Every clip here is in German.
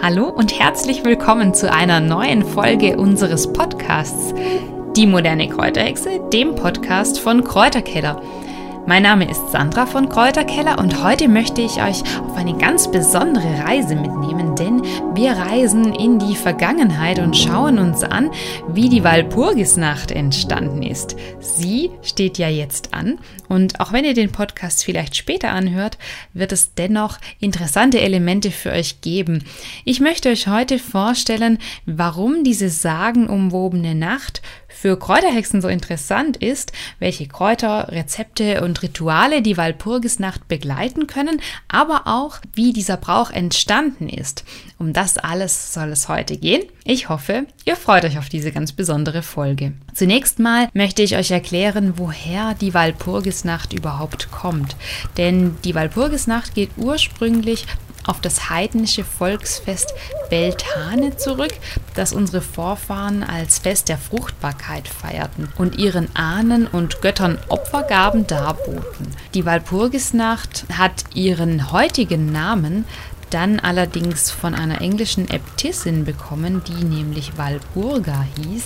Hallo und herzlich willkommen zu einer neuen Folge unseres Podcasts Die moderne Kräuterhexe, dem Podcast von Kräuterkeller. Mein Name ist Sandra von Kräuterkeller und heute möchte ich euch auf eine ganz besondere Reise mitnehmen, denn wir reisen in die Vergangenheit und schauen uns an, wie die Walpurgisnacht entstanden ist. Sie steht ja jetzt an und auch wenn ihr den Podcast vielleicht später anhört, wird es dennoch interessante Elemente für euch geben. Ich möchte euch heute vorstellen, warum diese sagenumwobene Nacht für Kräuterhexen so interessant ist, welche Kräuter, Rezepte und Rituale die Walpurgisnacht begleiten können, aber auch wie dieser Brauch entstanden ist. Um das alles soll es heute gehen. Ich hoffe, ihr freut euch auf diese ganz besondere Folge. Zunächst mal möchte ich euch erklären, woher die Walpurgisnacht überhaupt kommt. Denn die Walpurgisnacht geht ursprünglich auf das heidnische Volksfest Beltane zurück, das unsere Vorfahren als Fest der Fruchtbarkeit feierten und ihren Ahnen und Göttern Opfergaben darboten. Die Walpurgisnacht hat ihren heutigen Namen dann allerdings von einer englischen Äbtissin bekommen, die nämlich Walpurga hieß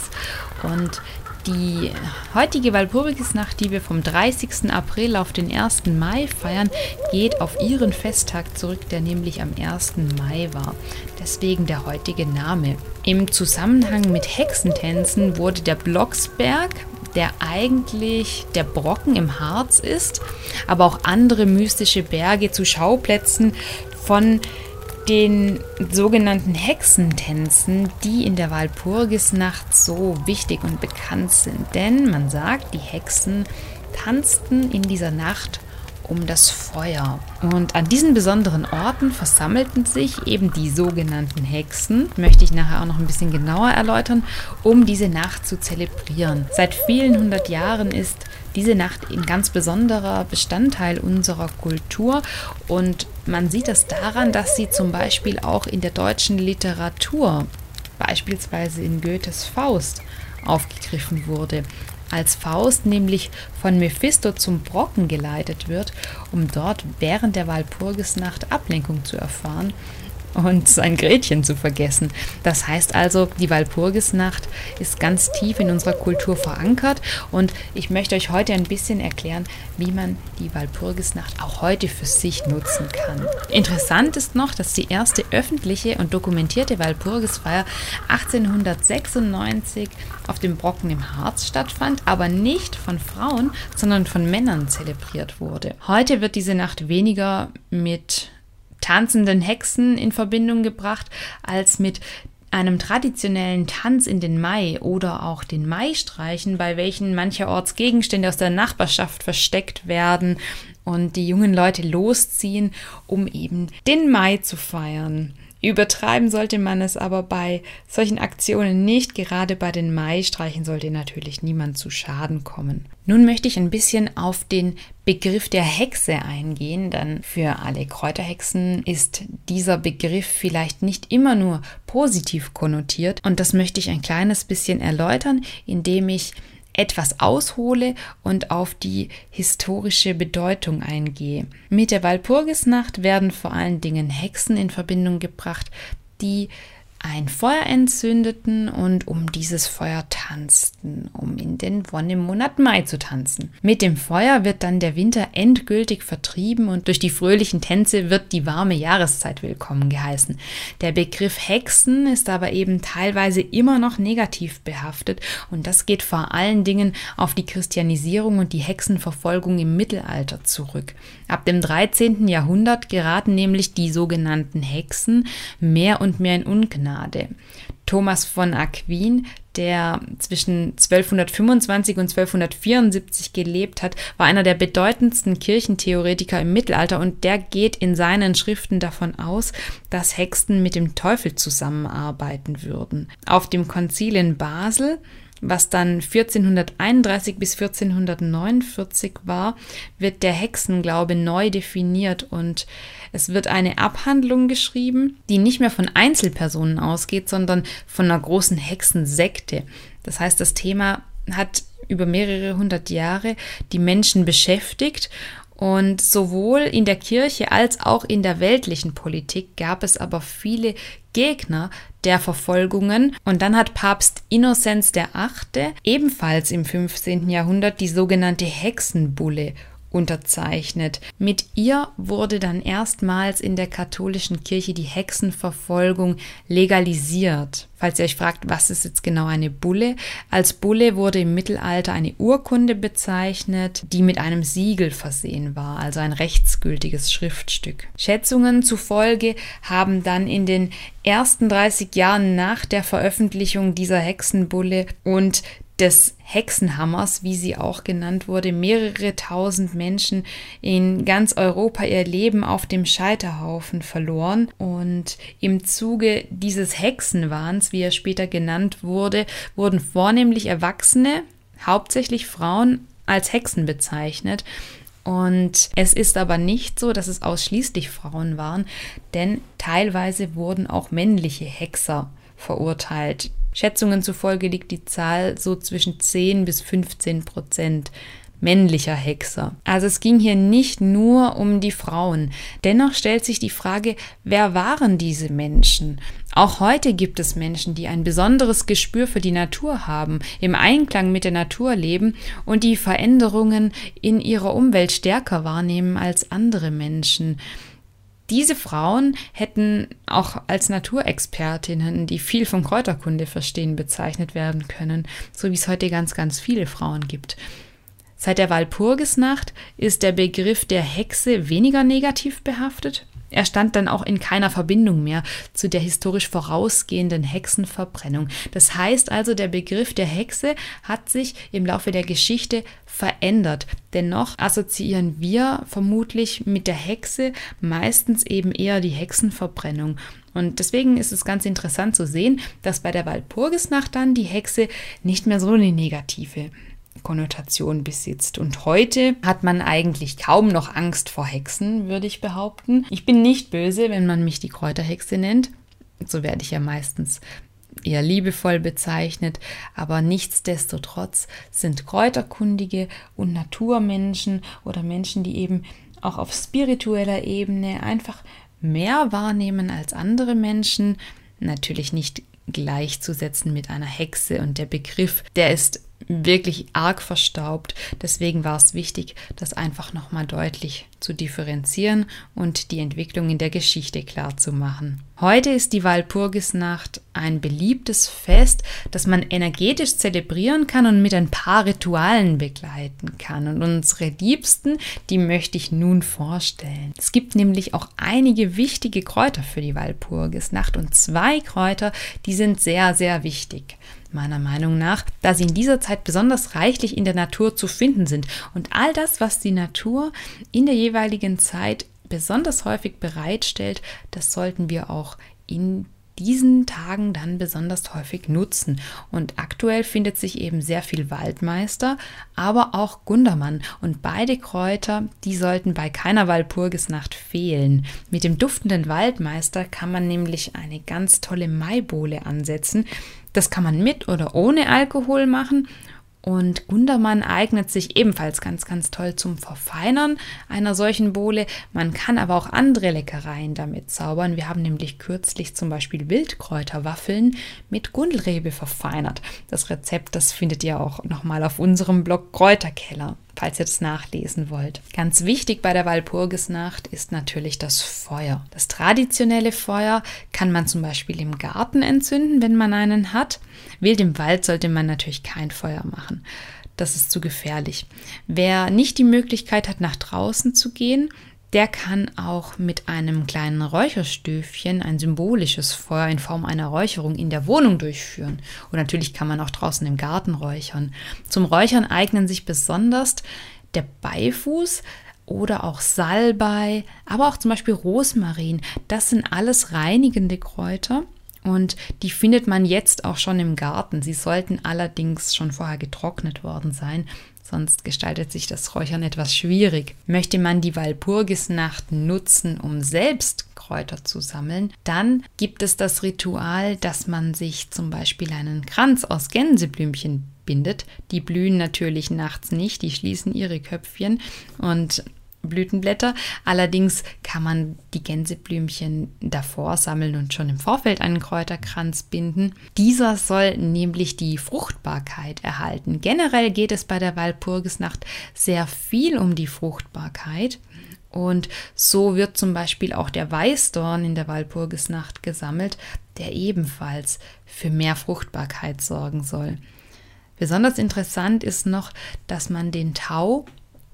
und die heutige Walpurgisnacht, die wir vom 30. April auf den 1. Mai feiern, geht auf ihren Festtag zurück, der nämlich am 1. Mai war. Deswegen der heutige Name. Im Zusammenhang mit Hexentänzen wurde der Blocksberg, der eigentlich der Brocken im Harz ist, aber auch andere mystische Berge zu Schauplätzen von den sogenannten Hexentänzen, die in der Walpurgisnacht so wichtig und bekannt sind. Denn man sagt, die Hexen tanzten in dieser Nacht um das Feuer. Und an diesen besonderen Orten versammelten sich eben die sogenannten Hexen, möchte ich nachher auch noch ein bisschen genauer erläutern, um diese Nacht zu zelebrieren. Seit vielen hundert Jahren ist diese Nacht ein ganz besonderer Bestandteil unserer Kultur und man sieht das daran, dass sie zum Beispiel auch in der deutschen Literatur, beispielsweise in Goethes Faust, aufgegriffen wurde als Faust nämlich von Mephisto zum Brocken geleitet wird, um dort während der Walpurgisnacht Ablenkung zu erfahren und sein Gretchen zu vergessen. Das heißt also, die Walpurgisnacht ist ganz tief in unserer Kultur verankert und ich möchte euch heute ein bisschen erklären, wie man die Walpurgisnacht auch heute für sich nutzen kann. Interessant ist noch, dass die erste öffentliche und dokumentierte Walpurgisfeier 1896 auf dem Brocken im Harz stattfand, aber nicht von Frauen, sondern von Männern zelebriert wurde. Heute wird diese Nacht weniger mit tanzenden Hexen in Verbindung gebracht, als mit einem traditionellen Tanz in den Mai oder auch den Maistreichen, bei welchen mancherorts Gegenstände aus der Nachbarschaft versteckt werden und die jungen Leute losziehen, um eben den Mai zu feiern. Übertreiben sollte man es aber bei solchen Aktionen nicht. Gerade bei den Maistreichen sollte natürlich niemand zu Schaden kommen. Nun möchte ich ein bisschen auf den Begriff der Hexe eingehen, denn für alle Kräuterhexen ist dieser Begriff vielleicht nicht immer nur positiv konnotiert und das möchte ich ein kleines bisschen erläutern, indem ich etwas aushole und auf die historische Bedeutung eingehe. Mit der Walpurgisnacht werden vor allen Dingen Hexen in Verbindung gebracht, die ein Feuer entzündeten und um dieses Feuer tanzten, um in den Wonnemonat Mai zu tanzen. Mit dem Feuer wird dann der Winter endgültig vertrieben und durch die fröhlichen Tänze wird die warme Jahreszeit willkommen geheißen. Der Begriff Hexen ist aber eben teilweise immer noch negativ behaftet und das geht vor allen Dingen auf die Christianisierung und die Hexenverfolgung im Mittelalter zurück. Ab dem 13. Jahrhundert geraten nämlich die sogenannten Hexen mehr und mehr in Ungnade Gnade. Thomas von Aquin, der zwischen 1225 und 1274 gelebt hat, war einer der bedeutendsten Kirchentheoretiker im Mittelalter und der geht in seinen Schriften davon aus, dass Hexen mit dem Teufel zusammenarbeiten würden. Auf dem Konzil in Basel was dann 1431 bis 1449 war, wird der Hexenglaube neu definiert und es wird eine Abhandlung geschrieben, die nicht mehr von Einzelpersonen ausgeht, sondern von einer großen Hexensekte. Das heißt, das Thema hat über mehrere hundert Jahre die Menschen beschäftigt Und sowohl in der Kirche als auch in der weltlichen Politik gab es aber viele Gegner der Verfolgungen. Und dann hat Papst Innozenz VIII. ebenfalls im 15. Jahrhundert die sogenannte Hexenbulle unterzeichnet. Mit ihr wurde dann erstmals in der katholischen Kirche die Hexenverfolgung legalisiert. Falls ihr euch fragt, was ist jetzt genau eine Bulle? Als Bulle wurde im Mittelalter eine Urkunde bezeichnet, die mit einem Siegel versehen war, also ein rechtsgültiges Schriftstück. Schätzungen zufolge haben dann in den ersten 30 Jahren nach der Veröffentlichung dieser Hexenbulle und des Hexenhammers, wie sie auch genannt wurde, mehrere tausend Menschen in ganz Europa ihr Leben auf dem Scheiterhaufen verloren. Und im Zuge dieses Hexenwahns, wie er später genannt wurde, wurden vornehmlich Erwachsene, hauptsächlich Frauen, als Hexen bezeichnet. Und es ist aber nicht so, dass es ausschließlich Frauen waren, denn teilweise wurden auch männliche Hexer verurteilt. Schätzungen zufolge liegt die Zahl so zwischen 10 bis 15 Prozent männlicher Hexer. Also es ging hier nicht nur um die Frauen. Dennoch stellt sich die Frage, wer waren diese Menschen? Auch heute gibt es Menschen, die ein besonderes Gespür für die Natur haben, im Einklang mit der Natur leben und die Veränderungen in ihrer Umwelt stärker wahrnehmen als andere Menschen diese Frauen hätten auch als Naturexpertinnen, die viel von Kräuterkunde verstehen, bezeichnet werden können, so wie es heute ganz, ganz viele Frauen gibt. Seit der Walpurgisnacht ist der Begriff der Hexe weniger negativ behaftet. Er stand dann auch in keiner Verbindung mehr zu der historisch vorausgehenden Hexenverbrennung. Das heißt also, der Begriff der Hexe hat sich im Laufe der Geschichte verändert. Dennoch assoziieren wir vermutlich mit der Hexe meistens eben eher die Hexenverbrennung. Und deswegen ist es ganz interessant zu sehen, dass bei der Walpurgisnacht dann die Hexe nicht mehr so eine negative Konnotation besitzt. Und heute hat man eigentlich kaum noch Angst vor Hexen, würde ich behaupten. Ich bin nicht böse, wenn man mich die Kräuterhexe nennt. So werde ich ja meistens eher liebevoll bezeichnet, aber nichtsdestotrotz sind Kräuterkundige und Naturmenschen oder Menschen, die eben auch auf spiritueller Ebene einfach mehr wahrnehmen als andere Menschen, natürlich nicht gleichzusetzen mit einer Hexe und der Begriff, der ist wirklich arg verstaubt. Deswegen war es wichtig, das einfach nochmal deutlich zu differenzieren und die Entwicklung in der Geschichte klar zu machen. Heute ist die Walpurgisnacht ein beliebtes Fest, das man energetisch zelebrieren kann und mit ein paar Ritualen begleiten kann. Und unsere Liebsten, die möchte ich nun vorstellen. Es gibt nämlich auch einige wichtige Kräuter für die Walpurgisnacht und zwei Kräuter, die sind sehr, sehr wichtig meiner Meinung nach, da sie in dieser Zeit besonders reichlich in der Natur zu finden sind. Und all das, was die Natur in der jeweiligen Zeit besonders häufig bereitstellt, das sollten wir auch in diesen Tagen dann besonders häufig nutzen. Und aktuell findet sich eben sehr viel Waldmeister, aber auch Gundermann. Und beide Kräuter, die sollten bei keiner Walpurgisnacht fehlen. Mit dem duftenden Waldmeister kann man nämlich eine ganz tolle Maibohle ansetzen, das kann man mit oder ohne Alkohol machen. Und Gundermann eignet sich ebenfalls ganz, ganz toll zum Verfeinern einer solchen Bohle. Man kann aber auch andere Leckereien damit zaubern. Wir haben nämlich kürzlich zum Beispiel Wildkräuterwaffeln mit Gundelrebe verfeinert. Das Rezept, das findet ihr auch nochmal auf unserem Blog Kräuterkeller falls ihr das nachlesen wollt. Ganz wichtig bei der Walpurgisnacht ist natürlich das Feuer. Das traditionelle Feuer kann man zum Beispiel im Garten entzünden, wenn man einen hat. Wild im Wald sollte man natürlich kein Feuer machen. Das ist zu gefährlich. Wer nicht die Möglichkeit hat, nach draußen zu gehen, der kann auch mit einem kleinen Räucherstöfchen ein symbolisches Feuer in Form einer Räucherung in der Wohnung durchführen. Und natürlich kann man auch draußen im Garten räuchern. Zum Räuchern eignen sich besonders der Beifuß oder auch Salbei, aber auch zum Beispiel Rosmarin. Das sind alles reinigende Kräuter. Und die findet man jetzt auch schon im Garten. Sie sollten allerdings schon vorher getrocknet worden sein, sonst gestaltet sich das Räuchern etwas schwierig. Möchte man die Walpurgisnacht nutzen, um selbst Kräuter zu sammeln, dann gibt es das Ritual, dass man sich zum Beispiel einen Kranz aus Gänseblümchen bindet. Die blühen natürlich nachts nicht, die schließen ihre Köpfchen und Blütenblätter. Allerdings kann man die Gänseblümchen davor sammeln und schon im Vorfeld einen Kräuterkranz binden. Dieser soll nämlich die Fruchtbarkeit erhalten. Generell geht es bei der Walpurgisnacht sehr viel um die Fruchtbarkeit. Und so wird zum Beispiel auch der Weißdorn in der Walpurgisnacht gesammelt, der ebenfalls für mehr Fruchtbarkeit sorgen soll. Besonders interessant ist noch, dass man den Tau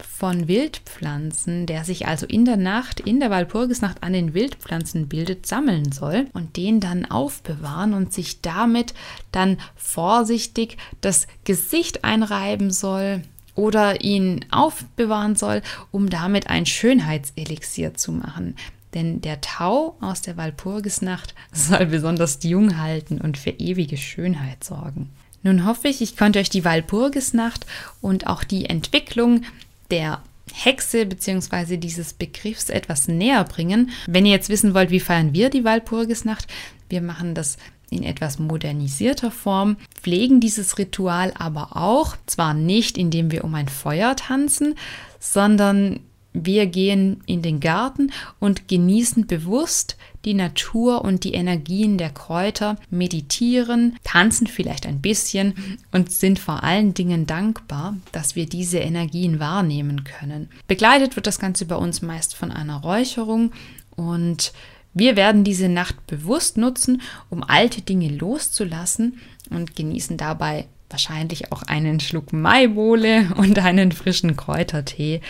von Wildpflanzen, der sich also in der Nacht, in der Walpurgisnacht an den Wildpflanzen bildet, sammeln soll und den dann aufbewahren und sich damit dann vorsichtig das Gesicht einreiben soll oder ihn aufbewahren soll, um damit ein Schönheitselixier zu machen. Denn der Tau aus der Walpurgisnacht soll besonders jung halten und für ewige Schönheit sorgen. Nun hoffe ich, ich konnte euch die Walpurgisnacht und auch die Entwicklung der Hexe bzw. dieses Begriffs etwas näher bringen. Wenn ihr jetzt wissen wollt, wie feiern wir die Walpurgisnacht, wir machen das in etwas modernisierter Form, pflegen dieses Ritual aber auch, zwar nicht indem wir um ein Feuer tanzen, sondern wir gehen in den Garten und genießen bewusst die Natur und die Energien der Kräuter, meditieren, tanzen vielleicht ein bisschen und sind vor allen Dingen dankbar, dass wir diese Energien wahrnehmen können. Begleitet wird das Ganze bei uns meist von einer Räucherung und wir werden diese Nacht bewusst nutzen, um alte Dinge loszulassen und genießen dabei wahrscheinlich auch einen Schluck Maibohle und einen frischen Kräutertee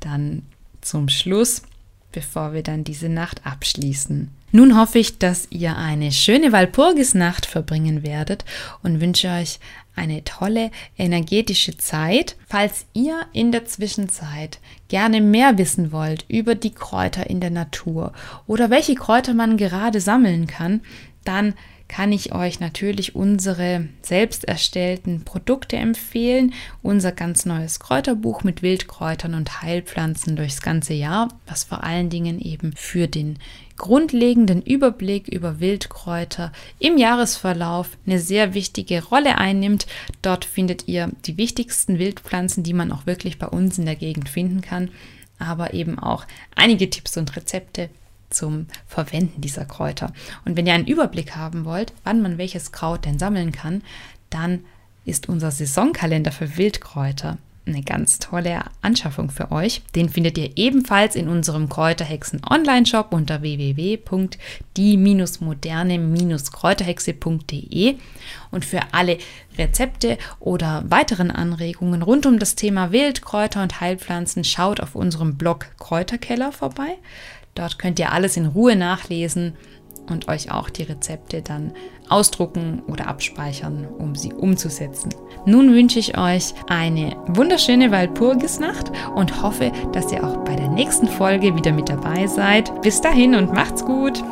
dann zum Schluss, bevor wir dann diese Nacht abschließen. Nun hoffe ich, dass ihr eine schöne Walpurgisnacht verbringen werdet und wünsche euch eine tolle energetische Zeit. Falls ihr in der Zwischenzeit gerne mehr wissen wollt über die Kräuter in der Natur oder welche Kräuter man gerade sammeln kann, dann kann ich euch natürlich unsere selbst erstellten Produkte empfehlen. Unser ganz neues Kräuterbuch mit Wildkräutern und Heilpflanzen durchs ganze Jahr, was vor allen Dingen eben für den grundlegenden Überblick über Wildkräuter im Jahresverlauf eine sehr wichtige Rolle einnimmt. Dort findet ihr die wichtigsten Wildpflanzen, die man auch wirklich bei uns in der Gegend finden kann, aber eben auch einige Tipps und Rezepte zum Verwenden dieser Kräuter. Und wenn ihr einen Überblick haben wollt, wann man welches Kraut denn sammeln kann, dann ist unser Saisonkalender für Wildkräuter eine ganz tolle Anschaffung für euch. Den findet ihr ebenfalls in unserem Kräuterhexen Online-Shop unter www.die-moderne-kräuterhexe.de. Und für alle Rezepte oder weiteren Anregungen rund um das Thema Wildkräuter und Heilpflanzen schaut auf unserem Blog Kräuterkeller vorbei. Dort könnt ihr alles in Ruhe nachlesen und euch auch die Rezepte dann ausdrucken oder abspeichern, um sie umzusetzen. Nun wünsche ich euch eine wunderschöne Walpurgisnacht und hoffe, dass ihr auch bei der nächsten Folge wieder mit dabei seid. Bis dahin und macht's gut!